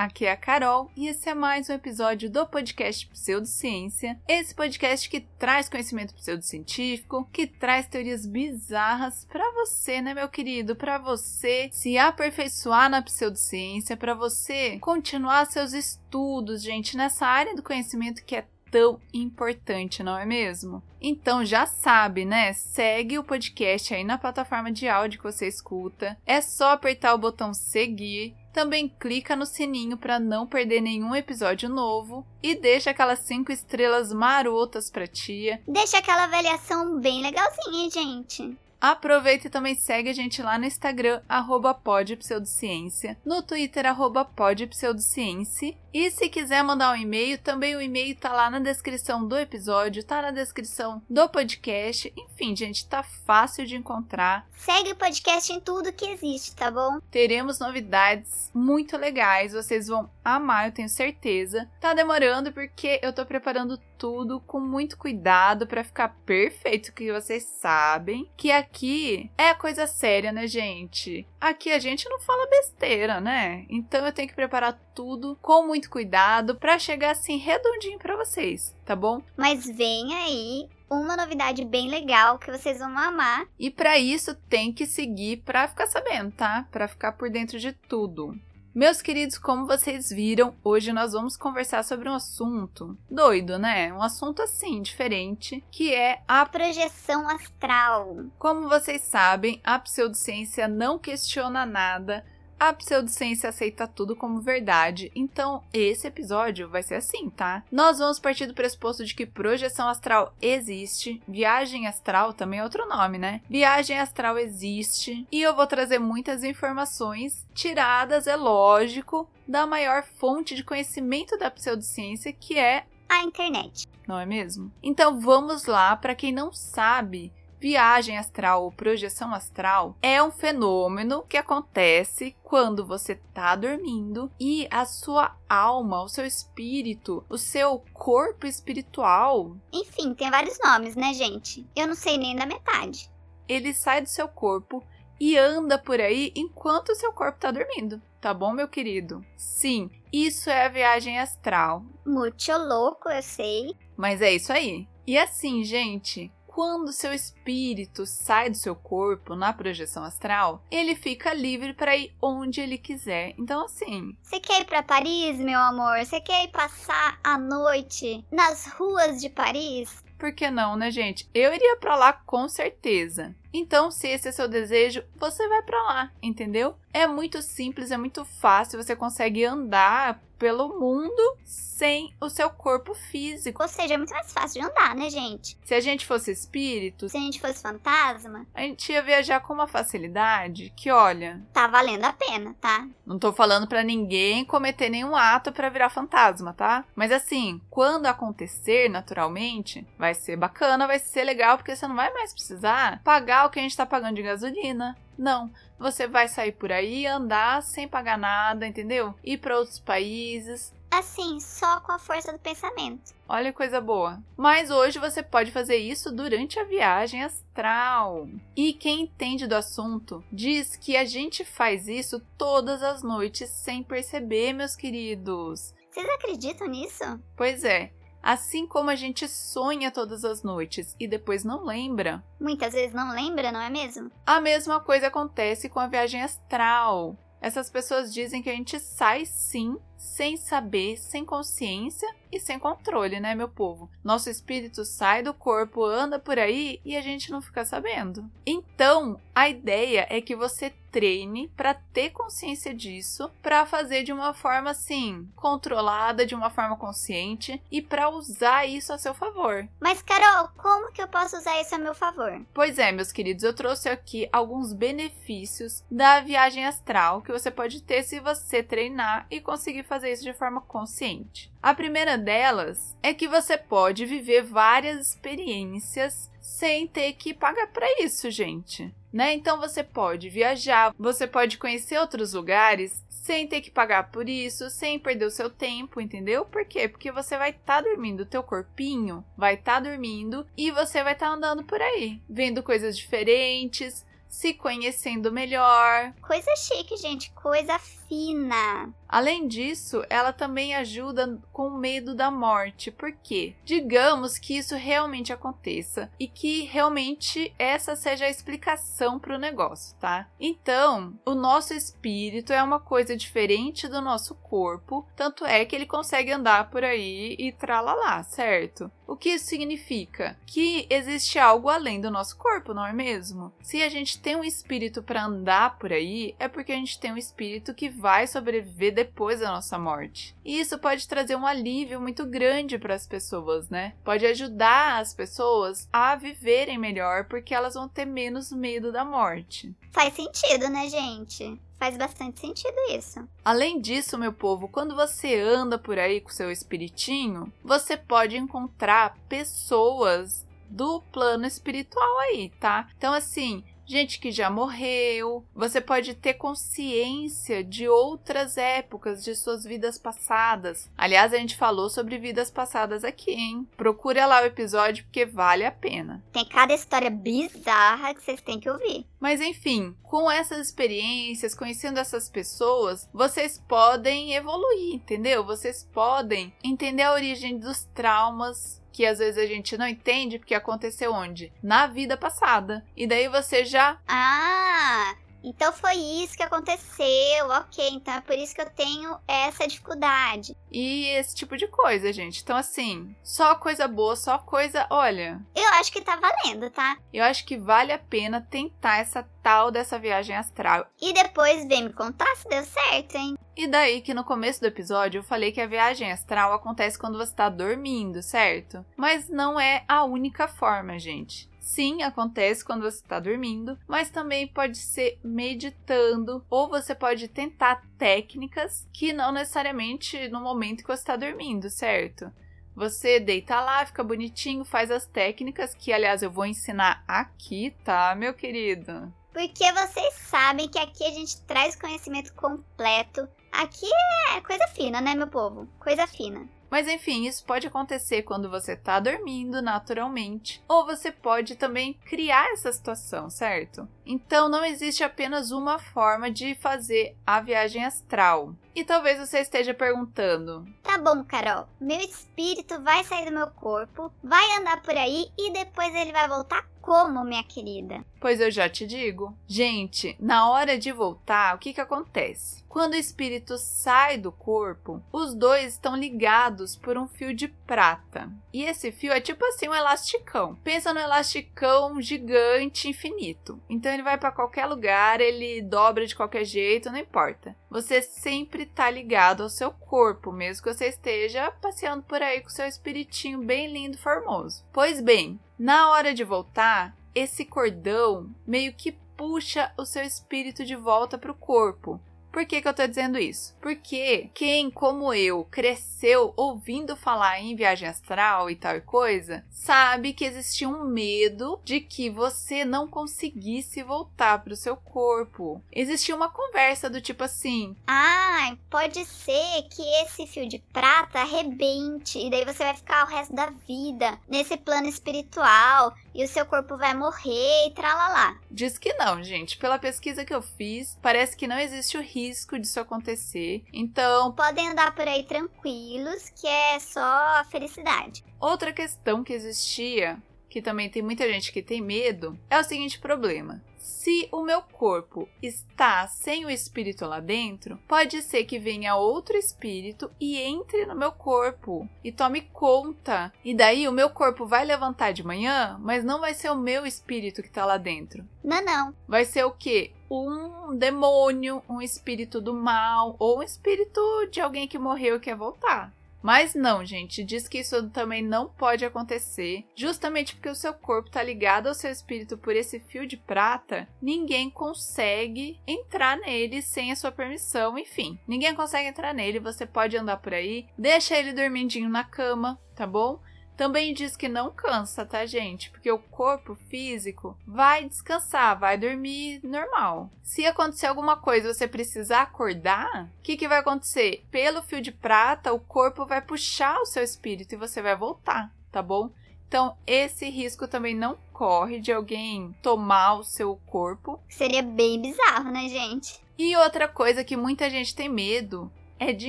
Aqui é a Carol e esse é mais um episódio do podcast Pseudociência. Esse podcast que traz conhecimento pseudocientífico, que traz teorias bizarras para você, né, meu querido? Para você se aperfeiçoar na pseudociência, para você continuar seus estudos, gente, nessa área do conhecimento que é tão importante, não é mesmo? Então já sabe, né? Segue o podcast aí na plataforma de áudio que você escuta. É só apertar o botão seguir também clica no sininho para não perder nenhum episódio novo e deixa aquelas 5 estrelas marotas pra tia. Deixa aquela avaliação bem legalzinha, gente. Aproveita e também segue a gente lá no Instagram, arroba podpseudociência, no Twitter, arroba podpseudociência e se quiser mandar um e-mail, também o e-mail tá lá na descrição do episódio, tá na descrição do podcast. Enfim, gente, tá fácil de encontrar. Segue o podcast em tudo que existe, tá bom? Teremos novidades muito legais, vocês vão amar, eu tenho certeza. Tá demorando porque eu tô preparando tudo com muito cuidado para ficar perfeito, que vocês sabem que aqui é coisa séria, né, gente? Aqui a gente não fala besteira, né? Então eu tenho que preparar tudo com muito cuidado para chegar assim redondinho para vocês, tá bom? Mas vem aí uma novidade bem legal que vocês vão amar. E para isso tem que seguir para ficar sabendo, tá? Para ficar por dentro de tudo. Meus queridos, como vocês viram, hoje nós vamos conversar sobre um assunto doido, né? Um assunto assim, diferente, que é a projeção astral. Como vocês sabem, a pseudociência não questiona nada, a pseudociência aceita tudo como verdade, então esse episódio vai ser assim, tá? Nós vamos partir do pressuposto de que projeção astral existe, viagem astral também é outro nome, né? Viagem astral existe e eu vou trazer muitas informações tiradas, é lógico, da maior fonte de conhecimento da pseudociência, que é a internet. Não é mesmo? Então vamos lá, para quem não sabe, Viagem astral ou projeção astral é um fenômeno que acontece quando você tá dormindo e a sua alma, o seu espírito, o seu corpo espiritual. Enfim, tem vários nomes, né, gente? Eu não sei nem da metade. Ele sai do seu corpo e anda por aí enquanto o seu corpo tá dormindo. Tá bom, meu querido? Sim, isso é a viagem astral. Muito louco, eu sei. Mas é isso aí. E assim, gente, quando seu espírito sai do seu corpo na projeção astral, ele fica livre para ir onde ele quiser. Então, assim. Você quer ir para Paris, meu amor? Você quer ir passar a noite nas ruas de Paris? Por que não, né, gente? Eu iria para lá com certeza. Então, se esse é seu desejo, você vai para lá, entendeu? É muito simples, é muito fácil, você consegue andar pelo mundo sem o seu corpo físico. Ou seja, é muito mais fácil de andar, né, gente? Se a gente fosse espírito, se a gente fosse fantasma, a gente ia viajar com uma facilidade que, olha, tá valendo a pena, tá? Não tô falando para ninguém cometer nenhum ato para virar fantasma, tá? Mas assim, quando acontecer naturalmente, vai ser bacana, vai ser legal porque você não vai mais precisar pagar o que a gente tá pagando de gasolina. Não, você vai sair por aí, andar sem pagar nada, entendeu? Ir para outros países. Assim, só com a força do pensamento. Olha que coisa boa. Mas hoje você pode fazer isso durante a viagem astral. E quem entende do assunto diz que a gente faz isso todas as noites sem perceber, meus queridos. Vocês acreditam nisso? Pois é. Assim como a gente sonha todas as noites e depois não lembra. Muitas vezes não lembra, não é mesmo? A mesma coisa acontece com a viagem astral. Essas pessoas dizem que a gente sai sim, sem saber, sem consciência e sem controle, né, meu povo? Nosso espírito sai do corpo, anda por aí e a gente não fica sabendo. Então, a ideia é que você treine para ter consciência disso, para fazer de uma forma assim, controlada, de uma forma consciente e para usar isso a seu favor. Mas Carol, como que eu posso usar isso a meu favor? Pois é, meus queridos, eu trouxe aqui alguns benefícios da viagem astral que você pode ter se você treinar e conseguir fazer isso de forma consciente. A primeira delas é que você pode viver várias experiências sem ter que pagar para isso, gente. Né? Então você pode viajar, você pode conhecer outros lugares sem ter que pagar por isso, sem perder o seu tempo, entendeu? Por quê? Porque você vai estar tá dormindo, o teu corpinho vai estar tá dormindo e você vai estar tá andando por aí, vendo coisas diferentes, se conhecendo melhor. Coisa chique, gente, coisa fina. Além disso, ela também ajuda com o medo da morte, porque digamos que isso realmente aconteça e que realmente essa seja a explicação para o negócio, tá? Então, o nosso espírito é uma coisa diferente do nosso corpo, tanto é que ele consegue andar por aí e tralalá, certo? O que isso significa? Que existe algo além do nosso corpo, não é mesmo? Se a gente tem um espírito para andar por aí, é porque a gente tem um espírito que vai sobreviver depois da nossa morte. E isso pode trazer um alívio muito grande para as pessoas, né? Pode ajudar as pessoas a viverem melhor porque elas vão ter menos medo da morte. Faz sentido, né, gente? Faz bastante sentido isso. Além disso, meu povo, quando você anda por aí com seu espiritinho, você pode encontrar pessoas do plano espiritual aí, tá? Então, assim, gente que já morreu. Você pode ter consciência de outras épocas de suas vidas passadas. Aliás, a gente falou sobre vidas passadas aqui, hein? Procura lá o episódio porque vale a pena. Tem cada história bizarra que vocês têm que ouvir. Mas enfim, com essas experiências, conhecendo essas pessoas, vocês podem evoluir, entendeu? Vocês podem entender a origem dos traumas, que às vezes a gente não entende porque aconteceu onde? Na vida passada. E daí você já. Ah! Então foi isso que aconteceu, ok. Então é por isso que eu tenho essa dificuldade. E esse tipo de coisa, gente. Então, assim, só coisa boa, só coisa. Olha. Eu acho que tá valendo, tá? Eu acho que vale a pena tentar essa tal dessa viagem astral. E depois vem me contar se deu certo, hein? E daí que no começo do episódio eu falei que a viagem astral acontece quando você tá dormindo, certo? Mas não é a única forma, gente. Sim, acontece quando você está dormindo, mas também pode ser meditando ou você pode tentar técnicas que não necessariamente no momento que você está dormindo, certo? Você deita lá, fica bonitinho, faz as técnicas que, aliás, eu vou ensinar aqui, tá, meu querido? Porque vocês sabem que aqui a gente traz conhecimento completo. Aqui é coisa fina, né, meu povo? Coisa fina. Mas enfim, isso pode acontecer quando você tá dormindo naturalmente, ou você pode também criar essa situação, certo? Então não existe apenas uma forma de fazer a viagem astral. E talvez você esteja perguntando: Tá bom, Carol, meu espírito vai sair do meu corpo, vai andar por aí e depois ele vai voltar como, minha querida? Pois eu já te digo. Gente, na hora de voltar, o que que acontece? Quando o espírito sai do corpo, os dois estão ligados por um fio de prata. E esse fio é tipo assim um elasticão. Pensa no elasticão gigante infinito. Então ele vai para qualquer lugar, ele dobra de qualquer jeito, não importa. Você sempre tá ligado ao seu corpo, mesmo que você esteja passeando por aí com seu espiritinho bem lindo, formoso. Pois bem, na hora de voltar, esse cordão meio que puxa o seu espírito de volta para o corpo. Por que, que eu tô dizendo isso? Porque quem, como eu, cresceu ouvindo falar em viagem astral e tal e coisa, sabe que existia um medo de que você não conseguisse voltar para o seu corpo. Existia uma conversa do tipo assim: Ah, pode ser que esse fio de prata arrebente e daí você vai ficar o resto da vida nesse plano espiritual e o seu corpo vai morrer e tralalá. Diz que não, gente. Pela pesquisa que eu fiz, parece que não existe o risco disso acontecer. Então, podem andar por aí tranquilos, que é só felicidade. Outra questão que existia, que também tem muita gente que tem medo, é o seguinte problema. Se o meu corpo está sem o espírito lá dentro, pode ser que venha outro espírito e entre no meu corpo e tome conta. E daí o meu corpo vai levantar de manhã, mas não vai ser o meu espírito que está lá dentro. Não, não. Vai ser o quê? Um demônio, um espírito do mal ou um espírito de alguém que morreu e quer voltar. Mas não, gente, diz que isso também não pode acontecer, justamente porque o seu corpo está ligado ao seu espírito por esse fio de prata, ninguém consegue entrar nele sem a sua permissão, enfim. Ninguém consegue entrar nele, você pode andar por aí, deixa ele dormindinho na cama, tá bom? Também diz que não cansa, tá, gente? Porque o corpo físico vai descansar, vai dormir normal. Se acontecer alguma coisa você precisar acordar, o que, que vai acontecer? Pelo fio de prata, o corpo vai puxar o seu espírito e você vai voltar, tá bom? Então, esse risco também não corre de alguém tomar o seu corpo. Seria bem bizarro, né, gente? E outra coisa que muita gente tem medo é de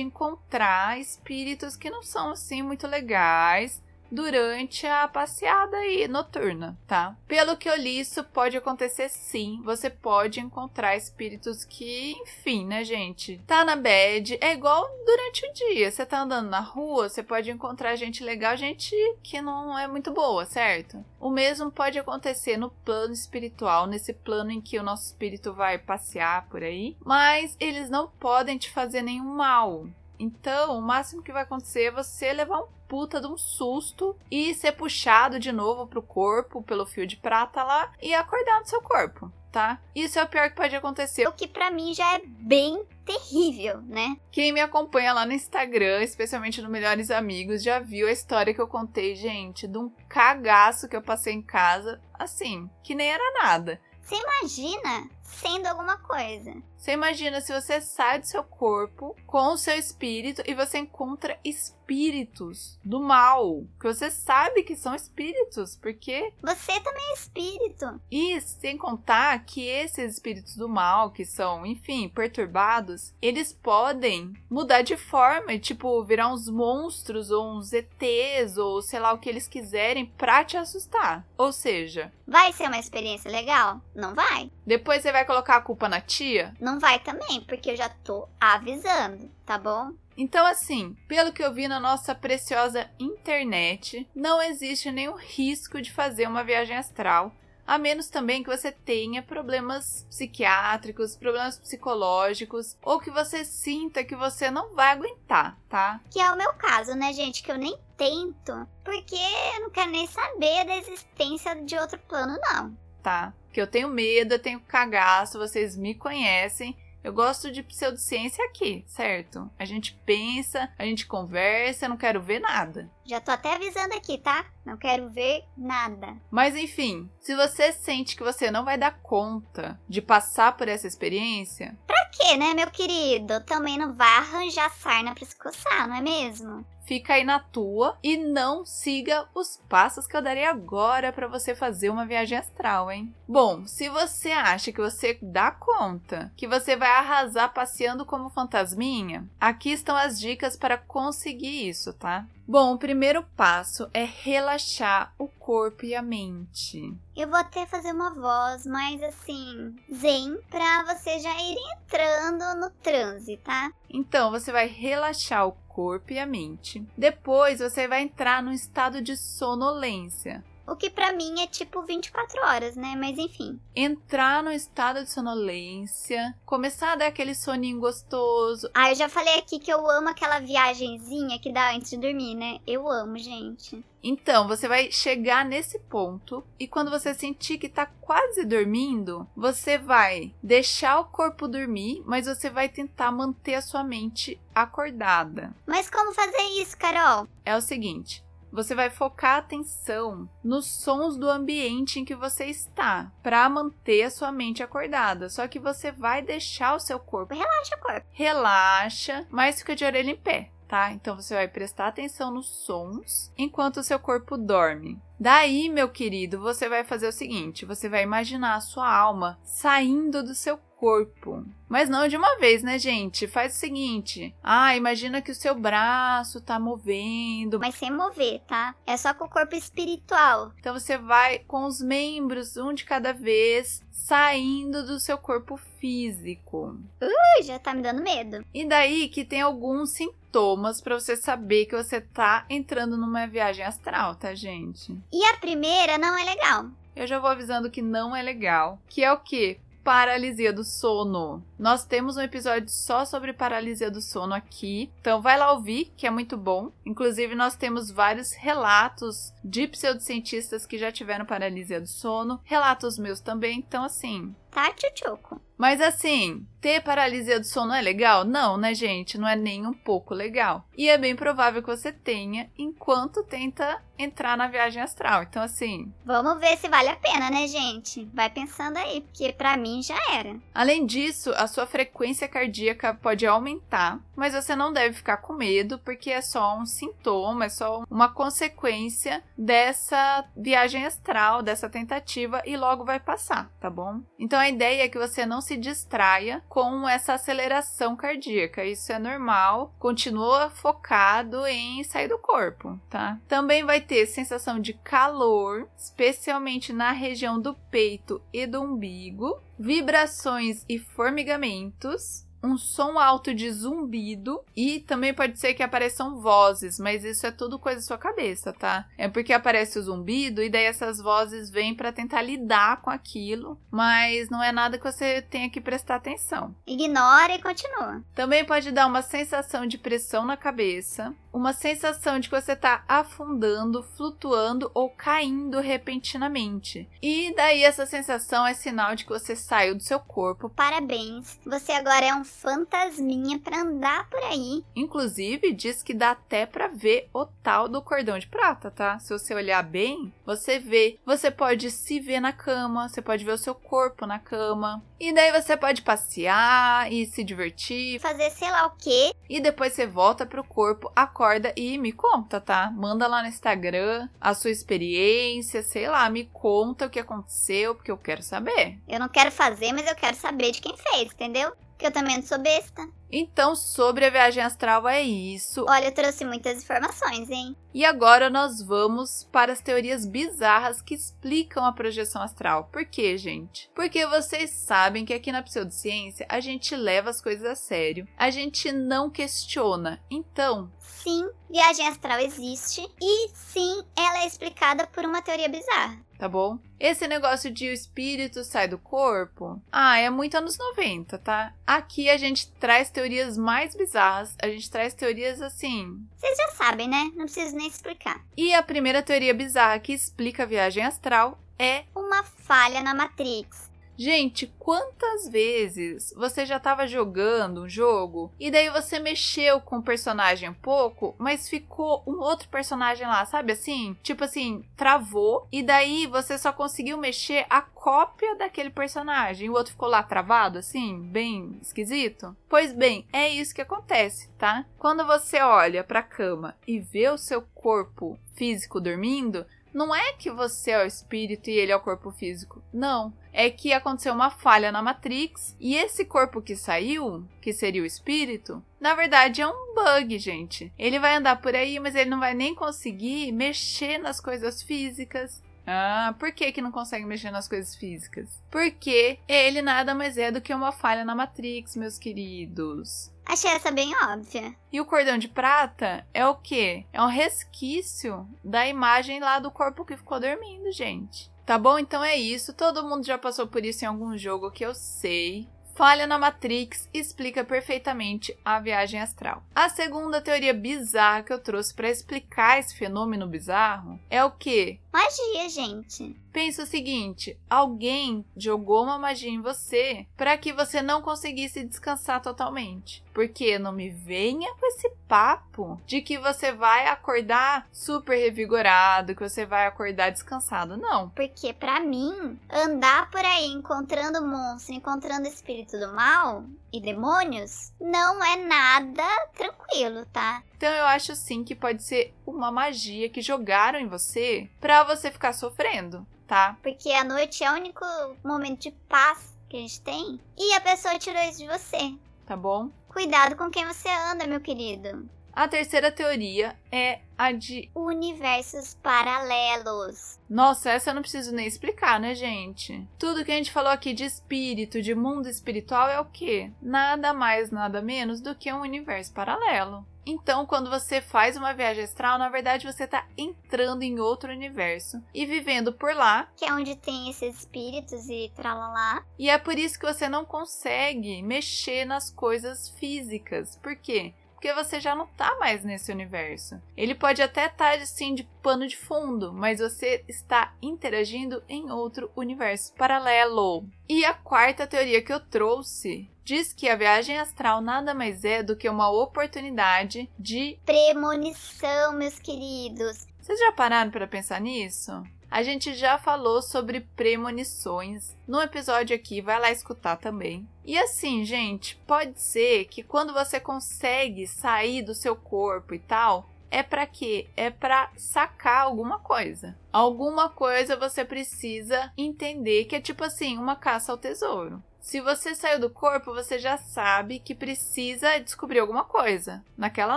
encontrar espíritos que não são assim muito legais durante a passeada aí noturna, tá? Pelo que eu li, isso pode acontecer sim. Você pode encontrar espíritos que, enfim, né, gente? Tá na bad. É igual durante o dia. Você tá andando na rua, você pode encontrar gente legal, gente que não é muito boa, certo? O mesmo pode acontecer no plano espiritual, nesse plano em que o nosso espírito vai passear por aí, mas eles não podem te fazer nenhum mal. Então, o máximo que vai acontecer é você levar um puta de um susto e ser puxado de novo pro corpo pelo fio de prata lá e acordar no seu corpo. Tá? Isso é o pior que pode acontecer. O que para mim já é bem terrível, né? Quem me acompanha lá no Instagram, especialmente no Melhores Amigos, já viu a história que eu contei, gente, de um cagaço que eu passei em casa, assim, que nem era nada. Você imagina sendo alguma coisa. Você imagina se você sai do seu corpo com o seu espírito e você encontra espíritos do mal, que você sabe que são espíritos, porque você também é espírito. E sem contar que esses espíritos do mal, que são, enfim, perturbados, eles podem mudar de forma e tipo virar uns monstros ou uns ETs ou sei lá o que eles quiserem pra te assustar. Ou seja, vai ser uma experiência legal? Não vai. Depois você vai colocar a culpa na tia? Não vai também, porque eu já tô avisando, tá bom? Então, assim, pelo que eu vi na nossa preciosa internet, não existe nenhum risco de fazer uma viagem astral a menos também que você tenha problemas psiquiátricos, problemas psicológicos, ou que você sinta que você não vai aguentar, tá? Que é o meu caso, né, gente? Que eu nem tento, porque eu não quero nem saber da existência de outro plano, não. Tá? Que eu tenho medo, eu tenho cagaço, vocês me conhecem. Eu gosto de pseudociência aqui, certo? A gente pensa, a gente conversa, eu não quero ver nada. Já tô até avisando aqui, tá? Não quero ver nada. Mas enfim, se você sente que você não vai dar conta de passar por essa experiência. Pra quê, né, meu querido? Também não vai arranjar sarna pra se coçar, não é mesmo? Fica aí na tua e não siga os passos que eu darei agora para você fazer uma viagem astral, hein? Bom, se você acha que você dá conta, que você vai arrasar passeando como fantasminha, aqui estão as dicas para conseguir isso, tá? Bom, o primeiro passo é relaxar o corpo e a mente. Eu vou até fazer uma voz mais assim, zen, pra você já ir entrando no transe, tá? Então, você vai relaxar o corpo e a mente. Depois, você vai entrar no estado de sonolência. O que para mim é tipo 24 horas, né? Mas enfim. Entrar no estado de sonolência, começar a dar aquele soninho gostoso. Ah, eu já falei aqui que eu amo aquela viagenzinha que dá antes de dormir, né? Eu amo, gente. Então, você vai chegar nesse ponto e quando você sentir que tá quase dormindo, você vai deixar o corpo dormir, mas você vai tentar manter a sua mente acordada. Mas como fazer isso, Carol? É o seguinte, você vai focar a atenção nos sons do ambiente em que você está, para manter a sua mente acordada. Só que você vai deixar o seu corpo. Relaxa corpo. Relaxa, mas fica de orelha em pé. Tá? Então você vai prestar atenção nos sons enquanto o seu corpo dorme. Daí, meu querido, você vai fazer o seguinte: você vai imaginar a sua alma saindo do seu corpo. Mas não de uma vez, né, gente? Faz o seguinte: ah, imagina que o seu braço tá movendo. Mas sem mover, tá? É só com o corpo espiritual. Então você vai com os membros, um de cada vez, saindo do seu corpo físico. Ui, já tá me dando medo. E daí que tem alguns sintomas para você saber que você tá entrando numa viagem astral, tá, gente? E a primeira não é legal. Eu já vou avisando que não é legal, que é o que? Paralisia do sono. Nós temos um episódio só sobre paralisia do sono aqui, então vai lá ouvir, que é muito bom. Inclusive, nós temos vários relatos de pseudocientistas que já tiveram paralisia do sono, relatos meus também, então assim. Tá, tchutchuco. Mas assim, ter paralisia do sono é legal? Não, né, gente? Não é nem um pouco legal. E é bem provável que você tenha enquanto tenta entrar na viagem astral. Então, assim. Vamos ver se vale a pena, né, gente? Vai pensando aí, porque para mim já era. Além disso, a sua frequência cardíaca pode aumentar, mas você não deve ficar com medo, porque é só um sintoma, é só uma consequência dessa viagem astral, dessa tentativa, e logo vai passar, tá bom? Então a ideia é que você não se distraia com essa aceleração cardíaca. Isso é normal. Continua focado em sair do corpo, tá? Também vai ter sensação de calor, especialmente na região do peito e do umbigo, vibrações e formigamentos um som alto de zumbido e também pode ser que apareçam vozes, mas isso é tudo coisa da sua cabeça, tá? É porque aparece o zumbido e daí essas vozes vêm para tentar lidar com aquilo, mas não é nada que você tenha que prestar atenção. Ignora e continua. Também pode dar uma sensação de pressão na cabeça, uma sensação de que você está afundando, flutuando ou caindo repentinamente. E daí essa sensação é sinal de que você saiu do seu corpo. Parabéns, você agora é um fantasminha para andar por aí. Inclusive diz que dá até para ver o tal do cordão de prata, tá? Se você olhar bem, você vê. Você pode se ver na cama, você pode ver o seu corpo na cama. E daí você pode passear e se divertir, fazer sei lá o quê. E depois você volta pro corpo, acorda acorda e me conta, tá? Manda lá no Instagram a sua experiência, sei lá, me conta o que aconteceu, porque eu quero saber. Eu não quero fazer, mas eu quero saber de quem fez, entendeu? Porque eu também não sou besta. Então, sobre a viagem astral é isso. Olha, eu trouxe muitas informações, hein? E agora nós vamos para as teorias bizarras que explicam a projeção astral. Por quê, gente? Porque vocês sabem que aqui na pseudociência a gente leva as coisas a sério. A gente não questiona. Então, sim, viagem astral existe e sim, ela é explicada por uma teoria bizarra tá bom? Esse negócio de o espírito sai do corpo, ah, é muito anos 90, tá? Aqui a gente traz teorias mais bizarras, a gente traz teorias assim. Vocês já sabem, né? Não preciso nem explicar. E a primeira teoria bizarra que explica a viagem astral é uma falha na Matrix. Gente, quantas vezes você já estava jogando um jogo e daí você mexeu com o personagem um pouco, mas ficou um outro personagem lá, sabe assim? Tipo assim, travou e daí você só conseguiu mexer a cópia daquele personagem. O outro ficou lá travado, assim, bem esquisito. Pois bem, é isso que acontece, tá? Quando você olha para a cama e vê o seu corpo físico dormindo, não é que você é o espírito e ele é o corpo físico. Não. É que aconteceu uma falha na Matrix e esse corpo que saiu, que seria o espírito, na verdade é um bug, gente. Ele vai andar por aí, mas ele não vai nem conseguir mexer nas coisas físicas. Ah, por que, que não consegue mexer nas coisas físicas? Porque ele nada mais é do que uma falha na Matrix, meus queridos. Achei essa bem óbvia. E o cordão de prata é o quê? É um resquício da imagem lá do corpo que ficou dormindo, gente. Tá bom? Então é isso. Todo mundo já passou por isso em algum jogo que eu sei. Falha na Matrix explica perfeitamente a viagem astral. A segunda teoria bizarra que eu trouxe para explicar esse fenômeno bizarro é o que? Magia, gente. Pensa o seguinte: alguém jogou uma magia em você para que você não conseguisse descansar totalmente. Porque não me venha com esse papo de que você vai acordar super revigorado, que você vai acordar descansado. Não. Porque para mim, andar por aí encontrando monstro, encontrando espírito do mal e demônios, não é nada tranquilo, tá? Então eu acho sim que pode ser uma magia que jogaram em você para você ficar sofrendo tá? Porque a noite é o único momento de paz que a gente tem. E a pessoa tirou isso de você. Tá bom? Cuidado com quem você anda, meu querido. A terceira teoria é a de universos paralelos. Nossa, essa eu não preciso nem explicar, né, gente? Tudo que a gente falou aqui de espírito, de mundo espiritual é o quê? Nada mais, nada menos do que um universo paralelo. Então, quando você faz uma viagem astral, na verdade você está entrando em outro universo e vivendo por lá. Que é onde tem esses espíritos e tralalá. E é por isso que você não consegue mexer nas coisas físicas. Por quê? Porque você já não tá mais nesse universo. Ele pode até estar tá, assim de pano de fundo, mas você está interagindo em outro universo paralelo. E a quarta teoria que eu trouxe diz que a viagem astral nada mais é do que uma oportunidade de premonição, meus queridos. Vocês já pararam para pensar nisso? A gente já falou sobre premonições no episódio aqui, vai lá escutar também. E assim, gente, pode ser que quando você consegue sair do seu corpo e tal, é para quê? É para sacar alguma coisa. Alguma coisa você precisa entender que é tipo assim, uma caça ao tesouro. Se você saiu do corpo, você já sabe que precisa descobrir alguma coisa naquela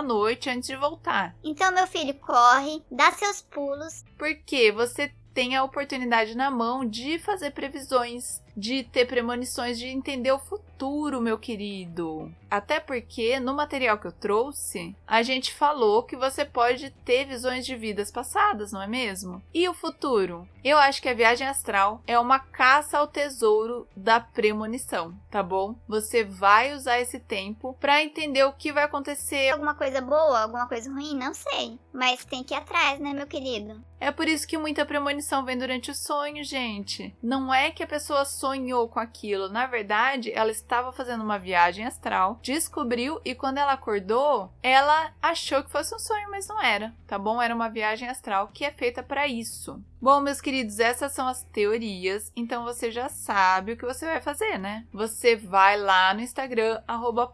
noite antes de voltar. Então, meu filho, corre, dá seus pulos. Porque você tem a oportunidade na mão de fazer previsões, de ter premonições, de entender o futuro, meu querido. Até porque no material que eu trouxe, a gente falou que você pode ter visões de vidas passadas, não é mesmo? E o futuro? Eu acho que a viagem astral é uma caça ao tesouro da premonição, tá bom? Você vai usar esse tempo para entender o que vai acontecer. Alguma coisa boa, alguma coisa ruim, não sei, mas tem que ir atrás, né, meu querido? É por isso que muita premonição vem durante o sonho, gente. Não é que a pessoa sonhou com aquilo, na verdade, ela estava fazendo uma viagem astral, descobriu e quando ela acordou, ela achou que fosse um sonho, mas não era, tá bom? Era uma viagem astral que é feita para isso. Bom, meus queridos, essas são as teorias, então você já sabe o que você vai fazer, né? Você vai lá no Instagram, arroba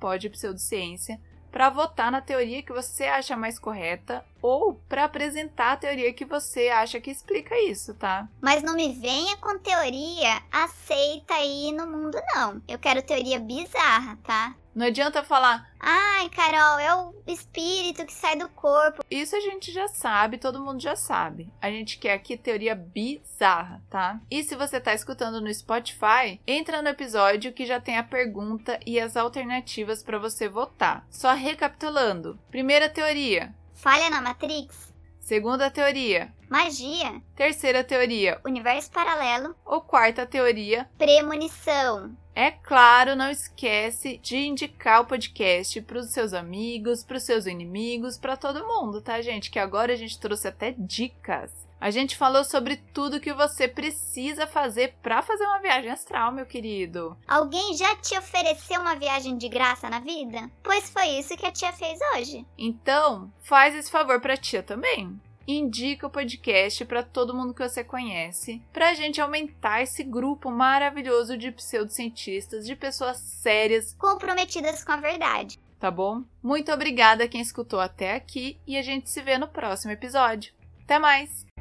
para votar na teoria que você acha mais correta ou para apresentar a teoria que você acha que explica isso, tá? Mas não me venha com teoria aceita aí no mundo, não. Eu quero teoria bizarra, tá? Não adianta falar, ai, Carol, é o espírito que sai do corpo. Isso a gente já sabe, todo mundo já sabe. A gente quer aqui teoria bizarra, tá? E se você tá escutando no Spotify, entra no episódio que já tem a pergunta e as alternativas para você votar. Só recapitulando. Primeira teoria: falha na Matrix. Segunda teoria: magia. Terceira teoria: universo paralelo. Ou quarta teoria: premonição. É claro, não esquece de indicar o podcast para os seus amigos, para os seus inimigos, para todo mundo, tá, gente? Que agora a gente trouxe até dicas. A gente falou sobre tudo que você precisa fazer para fazer uma viagem astral, meu querido. Alguém já te ofereceu uma viagem de graça na vida? Pois foi isso que a tia fez hoje. Então, faz esse favor para a tia também indica o podcast para todo mundo que você conhece, para a gente aumentar esse grupo maravilhoso de pseudocientistas, de pessoas sérias, comprometidas com a verdade. Tá bom? Muito obrigada a quem escutou até aqui e a gente se vê no próximo episódio. Até mais!